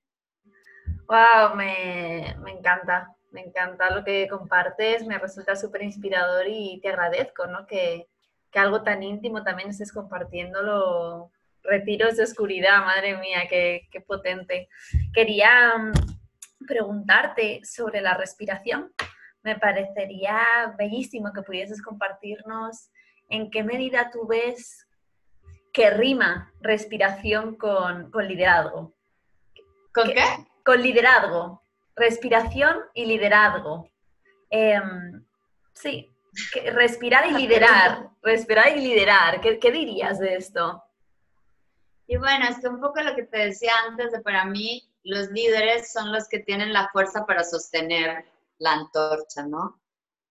Wow, me, encanta, me encanta lo que compartes, me resulta súper inspirador y te agradezco, ¿no? Que, algo tan íntimo también estés compartiéndolo. Retiros de oscuridad, madre mía, qué, qué potente. Quería mm, preguntarte sobre la respiración. Me parecería bellísimo que pudieses compartirnos en qué medida tú ves que rima respiración con, liderazgo. ¿Con qué? Con liderazgo. Respiración y liderazgo. Em, sí, respirar y liderar. respirar y liderar. ¿Qué, dirías de esto? Y bueno, es que un poco lo que te decía antes de para mí, los líderes son los que tienen la fuerza para sostener la antorcha, ¿no?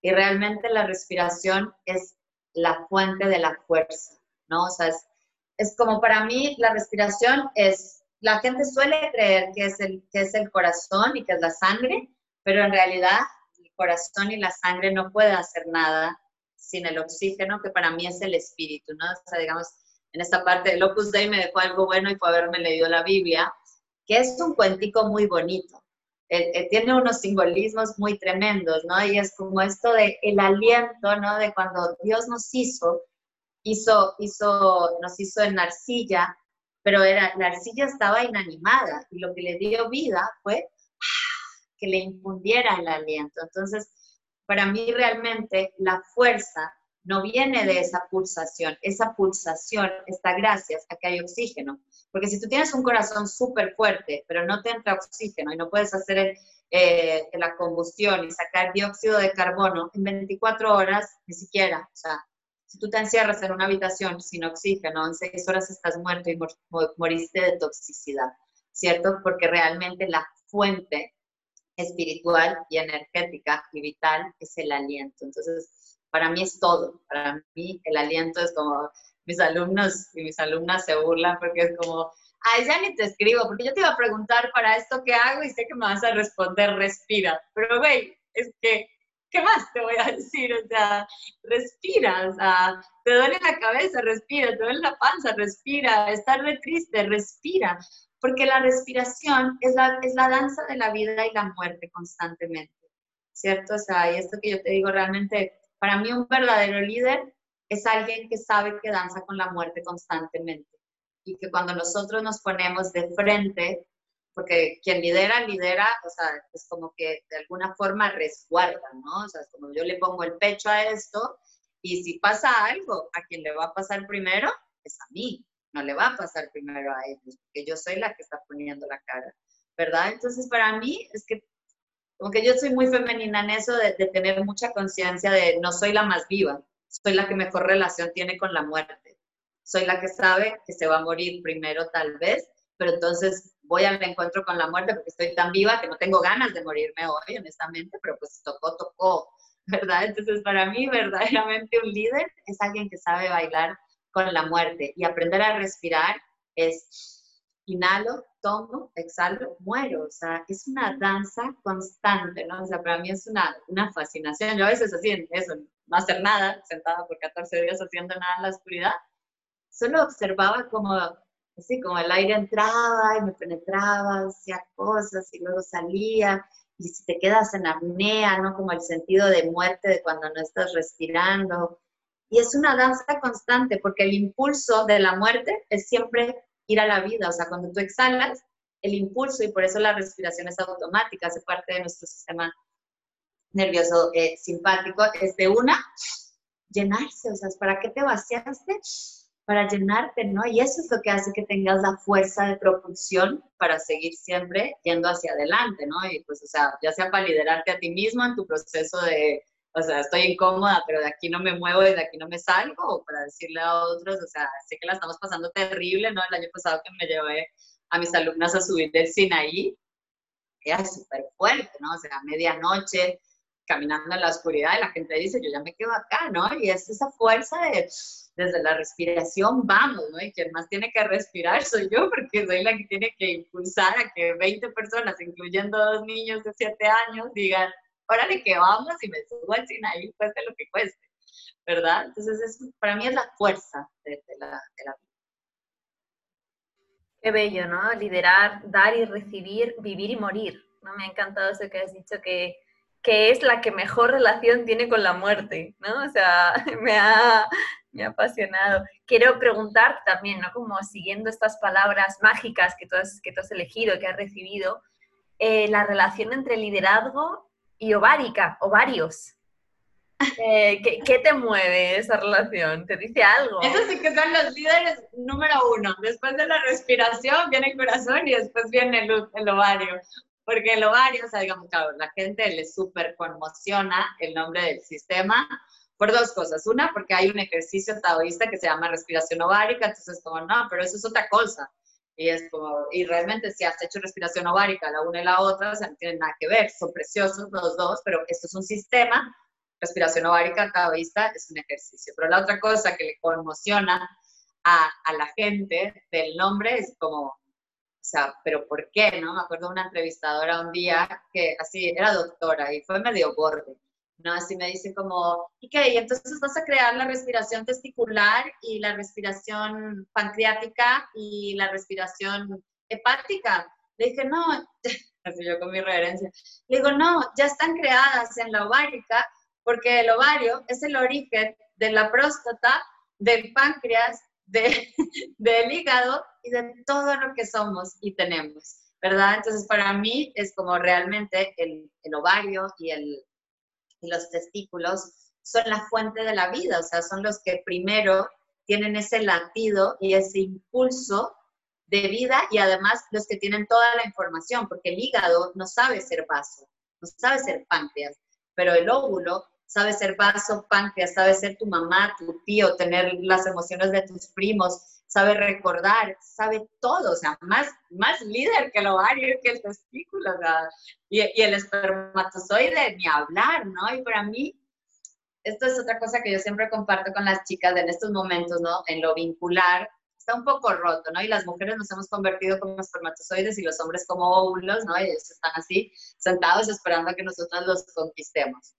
Y realmente la respiración es la fuente de la fuerza, ¿no? O sea, es, como para mí la respiración es, la gente suele creer que es, el, que es el corazón y que es la sangre, pero en realidad el corazón y la sangre no pueden hacer nada sin el oxígeno, que para mí es el espíritu, ¿no? O sea, digamos, en esta parte, el Opus Dei me dejó algo bueno y fue haberme leído la Biblia, es un cuentico muy bonito. tiene unos simbolismos muy tremendos, ¿no? Y es como esto de el aliento, ¿no? De cuando Dios nos hizo, hizo, hizo, nos hizo en arcilla, pero era, la arcilla estaba inanimada y lo que le dio vida fue que le infundiera el aliento. Entonces, para mí realmente la fuerza no viene de esa pulsación, esa pulsación está gracias a que hay oxígeno. Porque si tú tienes un corazón súper fuerte, pero no te entra oxígeno y no puedes hacer eh, la combustión y sacar dióxido de carbono en 24 horas, ni siquiera, o sea, si tú te encierras en una habitación sin oxígeno, en seis horas estás muerto y moriste de toxicidad, ¿cierto? Porque realmente la fuente espiritual y energética y vital es el aliento. Entonces, para mí es todo. Para mí el aliento es como mis alumnos y mis alumnas se burlan porque es como, ay, ya ni te escribo, porque yo te iba a preguntar para esto qué hago y sé que me vas a responder, respira. Pero, güey, es que ¿qué más te voy a decir? O sea, respira, o sea, te duele la cabeza, respira, te duele la panza, respira, estás re triste, respira, porque la respiración es la, es la danza de la vida y la muerte constantemente, ¿cierto? O sea, y esto que yo te digo realmente, para mí un verdadero líder es alguien que sabe que danza con la muerte constantemente y que cuando nosotros nos ponemos de frente porque quien lidera, lidera, o sea, es como que de alguna forma resguarda, ¿no? O sea, es como yo le pongo el pecho a esto y si pasa algo, a quien le va a pasar primero es a mí, no le va a pasar primero a ellos, porque yo soy la que está poniendo la cara, ¿verdad? Entonces, para mí es que como que yo soy muy femenina en eso de, de tener mucha conciencia de no soy la más viva, soy la que mejor relación tiene con la muerte, soy la que sabe que se va a morir primero tal vez, pero entonces voy al encuentro con la muerte porque estoy tan viva que no tengo ganas de morirme hoy, honestamente, pero pues tocó, tocó, ¿verdad? Entonces, para mí, verdaderamente un líder es alguien que sabe bailar con la muerte y aprender a respirar es inhalo, tomo, exhalo, muero. O sea, es una danza constante, ¿no? O sea, para mí es una, una fascinación. Yo a veces así, eso, no hacer nada, sentada por 14 días haciendo nada en la oscuridad, solo observaba como así como el aire entraba y me penetraba, hacía cosas y luego salía, y si te quedas en apnea, ¿no? Como el sentido de muerte de cuando no estás respirando. Y es una danza constante, porque el impulso de la muerte es siempre ir a la vida, o sea, cuando tú exhalas, el impulso, y por eso la respiración es automática, hace parte de nuestro sistema nervioso eh, simpático, es de una, llenarse, o sea, ¿para qué te vaciaste? para llenarte, ¿no? Y eso es lo que hace que tengas la fuerza de propulsión para seguir siempre yendo hacia adelante, ¿no? Y pues, o sea, ya sea para liderarte a ti mismo en tu proceso de, o sea, estoy incómoda, pero de aquí no me muevo y de aquí no me salgo, para decirle a otros, o sea, sé que la estamos pasando terrible, ¿no? El año pasado que me llevé a mis alumnas a subir del Sinaí, era súper fuerte, ¿no? O sea, medianoche, caminando en la oscuridad y la gente dice, yo ya me quedo acá, ¿no? Y es esa fuerza de, desde la respiración, vamos, ¿no? Y quien más tiene que respirar soy yo, porque soy la que tiene que impulsar a que 20 personas, incluyendo dos niños de 7 años, digan, órale que vamos y me subo al Sinaí, cueste lo que cueste, ¿verdad? Entonces, es, para mí es la fuerza de, la, de la vida. Qué bello, ¿no? Liderar, dar y recibir, vivir y morir. ¿no? Me ha encantado eso que has dicho, que, que es la que mejor relación tiene con la muerte, ¿no? O sea, me ha, me ha apasionado. Quiero preguntarte también, ¿no? Como siguiendo estas palabras mágicas que tú has, que tú has elegido, que has recibido, eh, la relación entre liderazgo y ovárica, ovarios. Eh, ¿qué, te mueve esa relación? ¿Te dice algo? Eso sí que son los líderes número uno. Después de la respiración viene el corazón y después viene el, el ovario. Porque el ovario, o sea, digamos, claro, la gente le súper conmociona el nombre del sistema por dos cosas. Una, porque hay un ejercicio taoísta que se llama respiración ovárica, entonces como, no, pero eso es otra cosa. Y es como, y realmente si has hecho respiración ovárica la una y la otra, o sea, no tienen nada que ver, son preciosos los dos, pero esto es un sistema, respiración ovárica taoísta es un ejercicio. Pero la otra cosa que le conmociona a, a la gente del nombre es como, o sea, pero ¿por qué? ¿No? Me acuerdo de una entrevistadora un día que así era doctora y fue medio borde ¿no? Así me dice como, ¿y qué? Y entonces vas a crear la respiración testicular y la respiración pancreática y la respiración hepática. Le dije, no, así yo con mi reverencia, le digo, no, ya están creadas en la ovárica porque el ovario es el origen de la próstata, del páncreas, de, del hígado y de todo lo que somos y tenemos, ¿verdad? Entonces, para mí es como realmente el, el ovario y el, y los testículos son la fuente de la vida, o sea, son los que primero tienen ese latido y ese impulso de vida y además los que tienen toda la información, porque el hígado no sabe ser vaso, no sabe ser páncreas, pero el óvulo sabe ser vaso, páncreas, sabe ser tu mamá, tu tío, tener las emociones de tus primos, sabe recordar, sabe todo, o sea, más, más líder que el ovario, que el testículo, o sea, y, y, el espermatozoide, ni hablar, ¿no? Y para mí, esto es otra cosa que yo siempre comparto con las chicas en estos momentos, ¿no? En lo vincular, está un poco roto, ¿no? Y las mujeres nos hemos convertido como espermatozoides y los hombres como óvulos, ¿no? Y ellos están así, sentados esperando a que nosotros los conquistemos.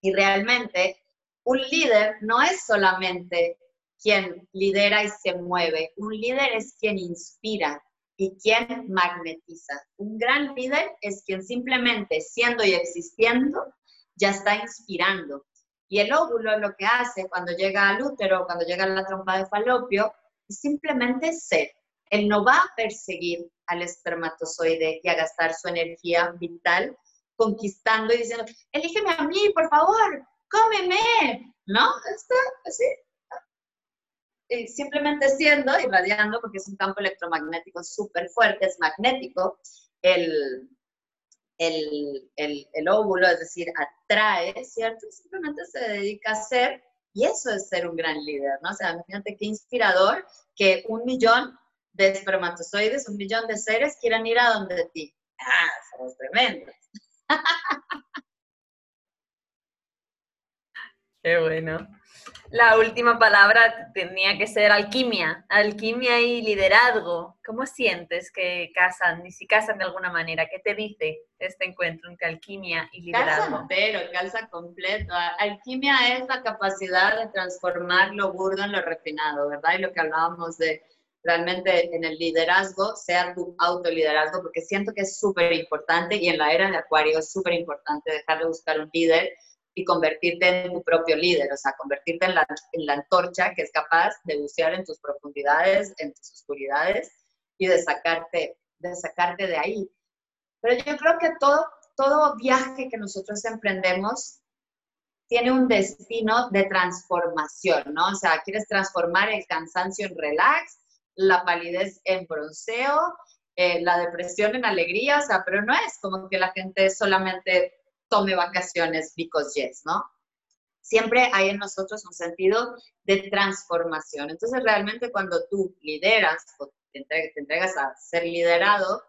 Y realmente, un líder no es solamente quien lidera y se mueve. Un líder es quien inspira y quien magnetiza. Un gran líder es quien simplemente siendo y existiendo ya está inspirando. Y el óvulo lo que hace cuando llega al útero, cuando llega a la trompa de falopio, es simplemente ser. Él no va a perseguir al espermatozoide y a gastar su energía vital conquistando y diciendo, elígeme a mí, por favor, cómeme. ¿No? Está así, eh, simplemente siendo, irradiando, porque es un campo electromagnético súper fuerte, es magnético, el, el, el, óvulo, es decir, atrae, ¿cierto? Simplemente se dedica a ser, y eso es ser un gran líder, ¿no? O sea, imagínate qué inspirador que un millón de espermatozoides, un millón de seres quieran ir a donde ti. Ah, somos tremendos. Qué bueno. La última palabra tenía que ser alquimia, alquimia y liderazgo. ¿Cómo sientes que casan y si casan de alguna manera? ¿Qué te dice este encuentro entre alquimia y liderazgo? Calza entero, calza completo. Alquimia es la capacidad de transformar lo burdo en lo refinado, ¿verdad? Y lo que hablábamos de realmente en el liderazgo, sea tu autoliderazgo, porque siento que es súper importante y en la era de Acuario es súper importante dejar de buscar un líder y convertirte en tu propio líder, o sea, convertirte en la, en la antorcha que es capaz de bucear en tus profundidades, en tus oscuridades y de sacarte, de sacarte de ahí. Pero yo creo que todo, todo viaje que nosotros emprendemos tiene un destino de transformación, ¿no? O sea, quieres transformar el cansancio en relax, la palidez en bronceo, eh, la depresión en alegría, o sea, pero no es como que la gente solamente tome vacaciones because yes, ¿no? Siempre hay en nosotros un sentido de transformación. Entonces, realmente cuando tú lideras o te entregas, a ser liderado,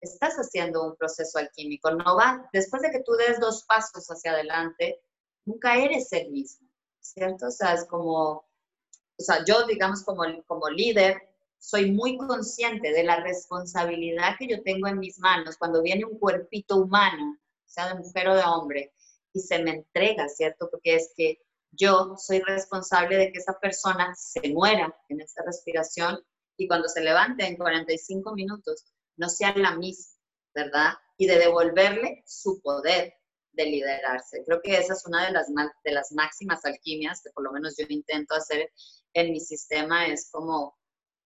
estás haciendo un proceso alquímico. No va, después de que tú des dos pasos hacia adelante, nunca eres el mismo, ¿cierto? O sea, es como, o sea, yo, digamos, como, como líder, soy muy consciente de la responsabilidad que yo tengo en mis manos cuando viene un cuerpito humano sea de mujer o de hombre, y se me entrega, ¿cierto? Porque es que yo soy responsable de que esa persona se muera en esa respiración y cuando se levante en 45 minutos no sea la misma, ¿verdad? Y de devolverle su poder de liderarse. Creo que esa es una de las, de las máximas alquimias que por lo menos yo intento hacer en mi sistema, es como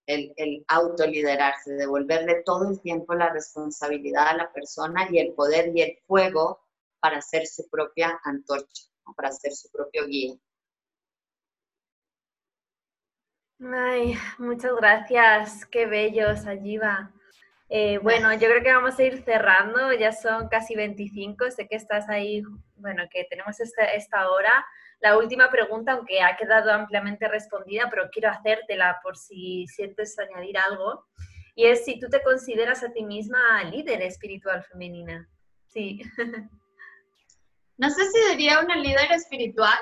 el, el autoliderarse, devolverle todo el tiempo la responsabilidad a la persona y el poder y el fuego para hacer su propia antorcha, para hacer su propio guía. Ay, muchas gracias, qué bellos, allí va. Eh, bueno, yo creo que vamos a ir cerrando, ya son casi 25, sé que estás ahí, bueno, que tenemos esta, esta hora. La última pregunta, aunque ha quedado ampliamente respondida, pero quiero hacértela por si sientes añadir algo, y es si tú te consideras a ti misma líder espiritual femenina. Sí. No sé si diría una líder espiritual,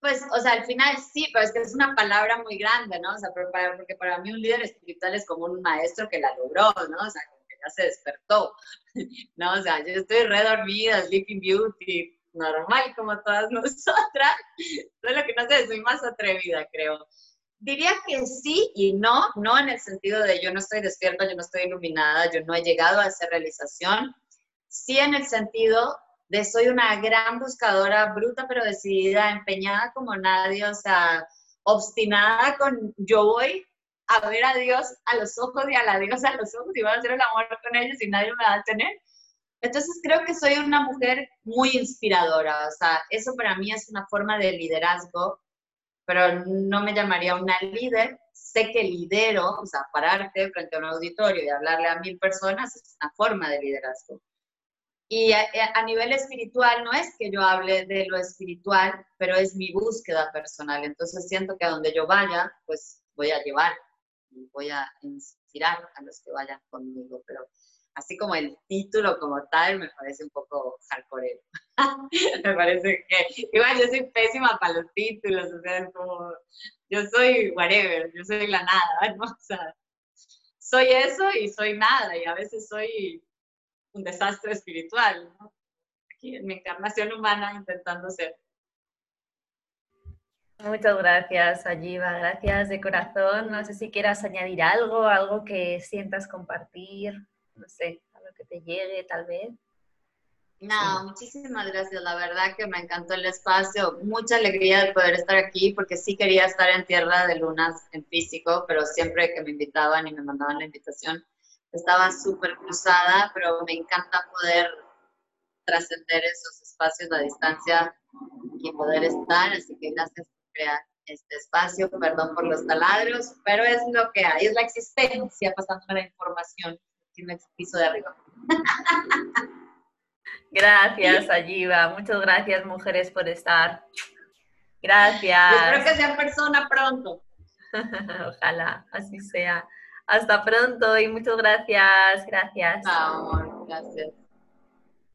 pues, o sea, al final sí, pero es que es una palabra muy grande, ¿no? O sea, porque para mí un líder espiritual es como un maestro que la logró, ¿no? O sea, que ya se despertó, ¿no? O sea, yo estoy re dormida, sleeping beauty, normal como todas nosotras, solo que no sé, soy más atrevida, creo. Diría que sí y no, no en el sentido de yo no estoy despierta, yo no estoy iluminada, yo no he llegado a esa realización, sí en el sentido de soy una gran buscadora, bruta pero decidida, empeñada como nadie, o sea, obstinada con yo voy a ver a Dios a los ojos y a la diosa a los ojos y voy a hacer el amor con ellos y nadie me va a tener. Entonces creo que soy una mujer muy inspiradora, o sea, eso para mí es una forma de liderazgo, pero no me llamaría una líder. Sé que lidero, o sea, pararte frente a un auditorio y hablarle a mil personas es una forma de liderazgo. Y a, nivel espiritual no es que yo hable de lo espiritual, pero es mi búsqueda personal. Entonces siento que a donde yo vaya, pues voy a llevar, voy a inspirar a los que vayan conmigo. Pero así como el título como tal me parece un poco hardcore. me parece que, igual yo soy pésima para los títulos, o sea, es como, yo soy whatever, yo soy la nada, ¿no? O sea, soy eso y soy nada, y a veces soy un desastre espiritual, ¿no? Aquí en mi encarnación humana intentando ser. Muchas gracias, Ayiva. Gracias de corazón. No sé si quieras añadir algo, algo que sientas compartir, no sé, algo que te llegue tal vez. No, muchísimas gracias. La verdad que me encantó el espacio. Mucha alegría de poder estar aquí porque sí quería estar en Tierra de Lunas en físico, pero siempre que me invitaban y me mandaban la invitación, estaba súper cruzada, pero me encanta poder trascender esos espacios a distancia y poder estar. Así que gracias por crear este espacio. Perdón por los taladros, pero es lo que hay, es la existencia pasando la información en el piso de arriba. Gracias, Ayiva. Muchas gracias, mujeres, por estar. Gracias. espero que sea persona pronto. Ojalá, así sea. Hasta pronto y muchas gracias. Gracias. Amor, gracias.